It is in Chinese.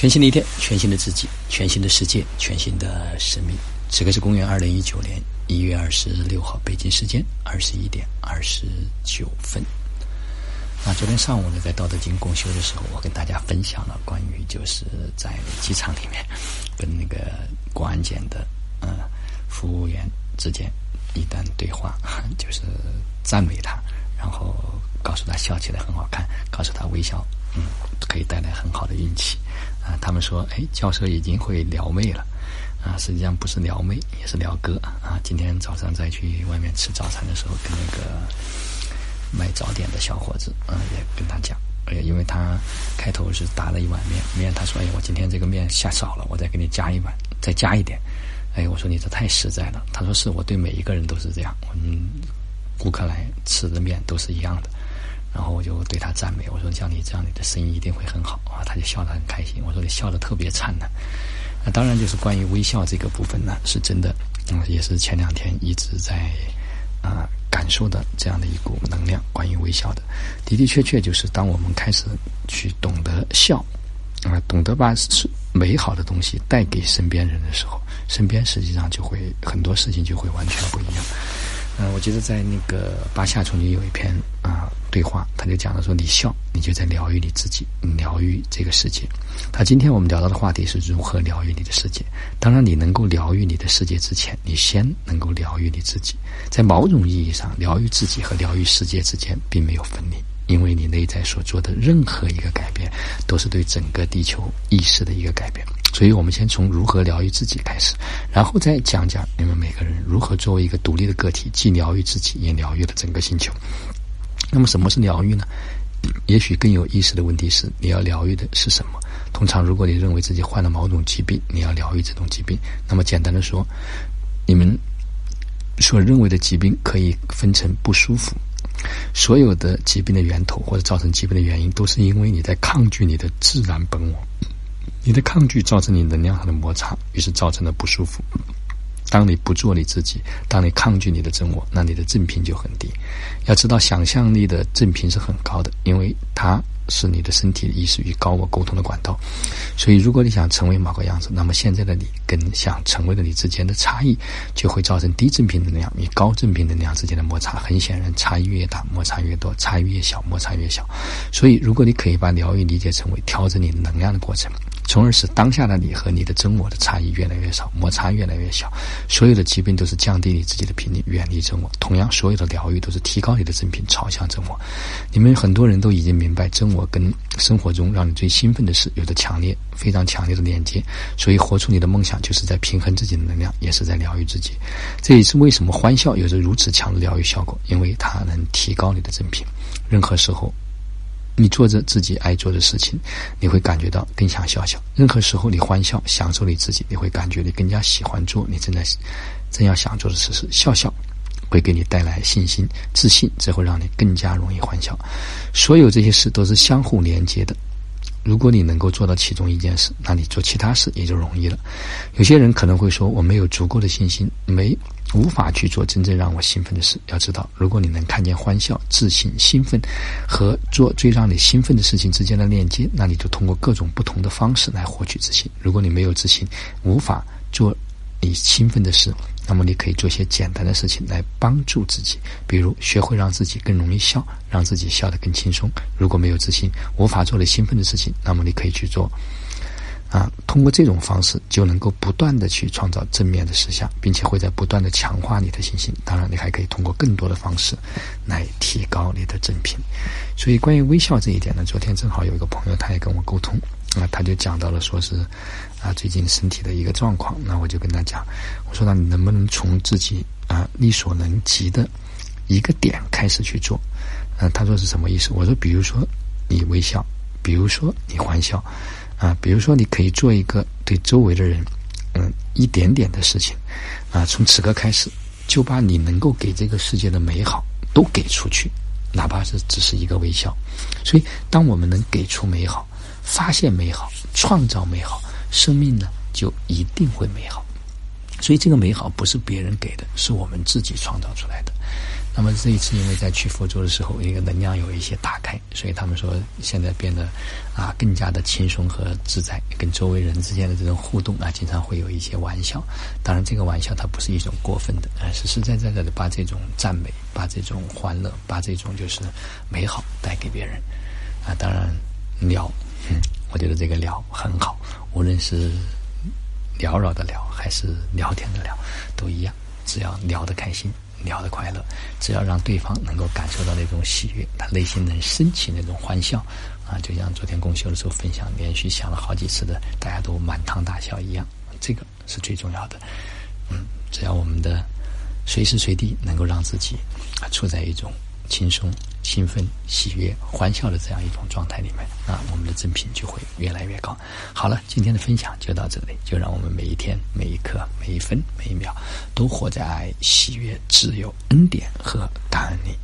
全新的一天，全新的自己，全新的世界，全新的生命。此刻是公元二零一九年一月二十六号，北京时间二十一点二十九分。那昨天上午呢，在道德经共修的时候，我跟大家分享了关于就是在机场里面跟那个过安检的嗯服务员之间一段对话，就是赞美他，然后告诉他笑起来很好看，告诉他微笑嗯可以带来很好的运气。啊，他们说，哎，教授已经会撩妹了，啊，实际上不是撩妹，也是撩哥啊。今天早上再去外面吃早餐的时候，跟那个卖早点的小伙子，啊，也跟他讲，哎，因为他开头是打了一碗面，面他说，哎，我今天这个面下少了，我再给你加一碗，再加一点。哎，我说你这太实在了。他说是我对每一个人都是这样，我们顾客来吃的面都是一样的。然后我就对他赞美，我说像你这样，你的生意一定会很好啊！他就笑得很开心。我说你笑得特别灿烂。那当然就是关于微笑这个部分呢，是真的，嗯，也是前两天一直在啊感受的这样的一股能量。关于微笑的的的确确，就是当我们开始去懂得笑啊，懂得把是美好的东西带给身边人的时候，身边实际上就会很多事情就会完全不一样。嗯，我记得在那个巴夏曾经有一篇啊对话，他就讲了说：“你笑，你就在疗愈你自己，疗愈这个世界。”他今天我们聊到的话题是如何疗愈你的世界。当然，你能够疗愈你的世界之前，你先能够疗愈你自己。在某种意义上，疗愈自己和疗愈世界之间并没有分离，因为你内在所做的任何一个改变，都是对整个地球意识的一个改变。所以我们先从如何疗愈自己开始，然后再讲讲你们每个人如何作为一个独立的个体，既疗愈自己，也疗愈了整个星球。那么什么是疗愈呢？也许更有意思的问题是，你要疗愈的是什么？通常，如果你认为自己患了某种疾病，你要疗愈这种疾病。那么简单的说，你们所认为的疾病可以分成不舒服。所有的疾病的源头或者造成疾病的原因，都是因为你在抗拒你的自然本我。你的抗拒造成你能量上的摩擦，于是造成了不舒服。当你不做你自己，当你抗拒你的真我，那你的正频就很低。要知道，想象力的正频是很高的，因为它。是你的身体意识与高我沟通的管道，所以如果你想成为某个样子，那么现在的你跟想成为的你之间的差异，就会造成低正频能量与高正频能量之间的摩擦。很显然，差异越大，摩擦越多；差异越小，摩擦越小。所以，如果你可以把疗愈理解成为调整你能量的过程。从而使当下的你和你的真我的差异越来越少，摩擦越来越小。所有的疾病都是降低你自己的频率，远离真我。同样，所有的疗愈都是提高你的真频，朝向真我。你们很多人都已经明白，真我跟生活中让你最兴奋的事有着强烈、非常强烈的连接。所以，活出你的梦想，就是在平衡自己的能量，也是在疗愈自己。这也是为什么欢笑有着如此强的疗愈效果，因为它能提高你的真频。任何时候。你做着自己爱做的事情，你会感觉到更想笑笑。任何时候你欢笑，享受你自己，你会感觉你更加喜欢做你正在正要想做的事。笑笑会给你带来信心、自信，这会让你更加容易欢笑。所有这些事都是相互连接的。如果你能够做到其中一件事，那你做其他事也就容易了。有些人可能会说：“我没有足够的信心，没。”无法去做真正让我兴奋的事。要知道，如果你能看见欢笑、自信、兴奋和做最让你兴奋的事情之间的链接，那你就通过各种不同的方式来获取自信。如果你没有自信，无法做你兴奋的事，那么你可以做些简单的事情来帮助自己，比如学会让自己更容易笑，让自己笑得更轻松。如果没有自信，无法做你兴奋的事情，那么你可以去做。啊，通过这种方式就能够不断的去创造正面的实相，并且会在不断的强化你的信心。当然，你还可以通过更多的方式来提高你的正品。所以，关于微笑这一点呢，昨天正好有一个朋友，他也跟我沟通，啊，他就讲到了说是啊最近身体的一个状况。那我就跟他讲，我说那你能不能从自己啊力所能及的一个点开始去做？啊，他说是什么意思？我说比如说你微笑，比如说你欢笑。啊，比如说，你可以做一个对周围的人，嗯，一点点的事情，啊，从此刻开始，就把你能够给这个世界的美好都给出去，哪怕是只是一个微笑。所以，当我们能给出美好、发现美好、创造美好，生命呢，就一定会美好。所以，这个美好不是别人给的，是我们自己创造出来的。那么这一次，因为在去佛州的时候，一个能量有一些打开，所以他们说现在变得啊更加的轻松和自在，跟周围人之间的这种互动啊，经常会有一些玩笑。当然，这个玩笑它不是一种过分的，而实实在在的把这种赞美、把这种欢乐、把这种就是美好带给别人啊。当然，聊，我觉得这个聊很好，无论是缭绕的聊还是聊天的聊，都一样，只要聊得开心。聊的快乐，只要让对方能够感受到那种喜悦，他内心能升起那种欢笑，啊，就像昨天公休的时候分享，连续想了好几次的，大家都满堂大笑一样，这个是最重要的。嗯，只要我们的随时随地能够让自己处在一种轻松。兴奋、喜悦、欢笑的这样一种状态里面，那，我们的正品就会越来越高。好了，今天的分享就到这里，就让我们每一天、每一刻、每一分、每一秒，都活在喜悦、自由、恩典和感恩里。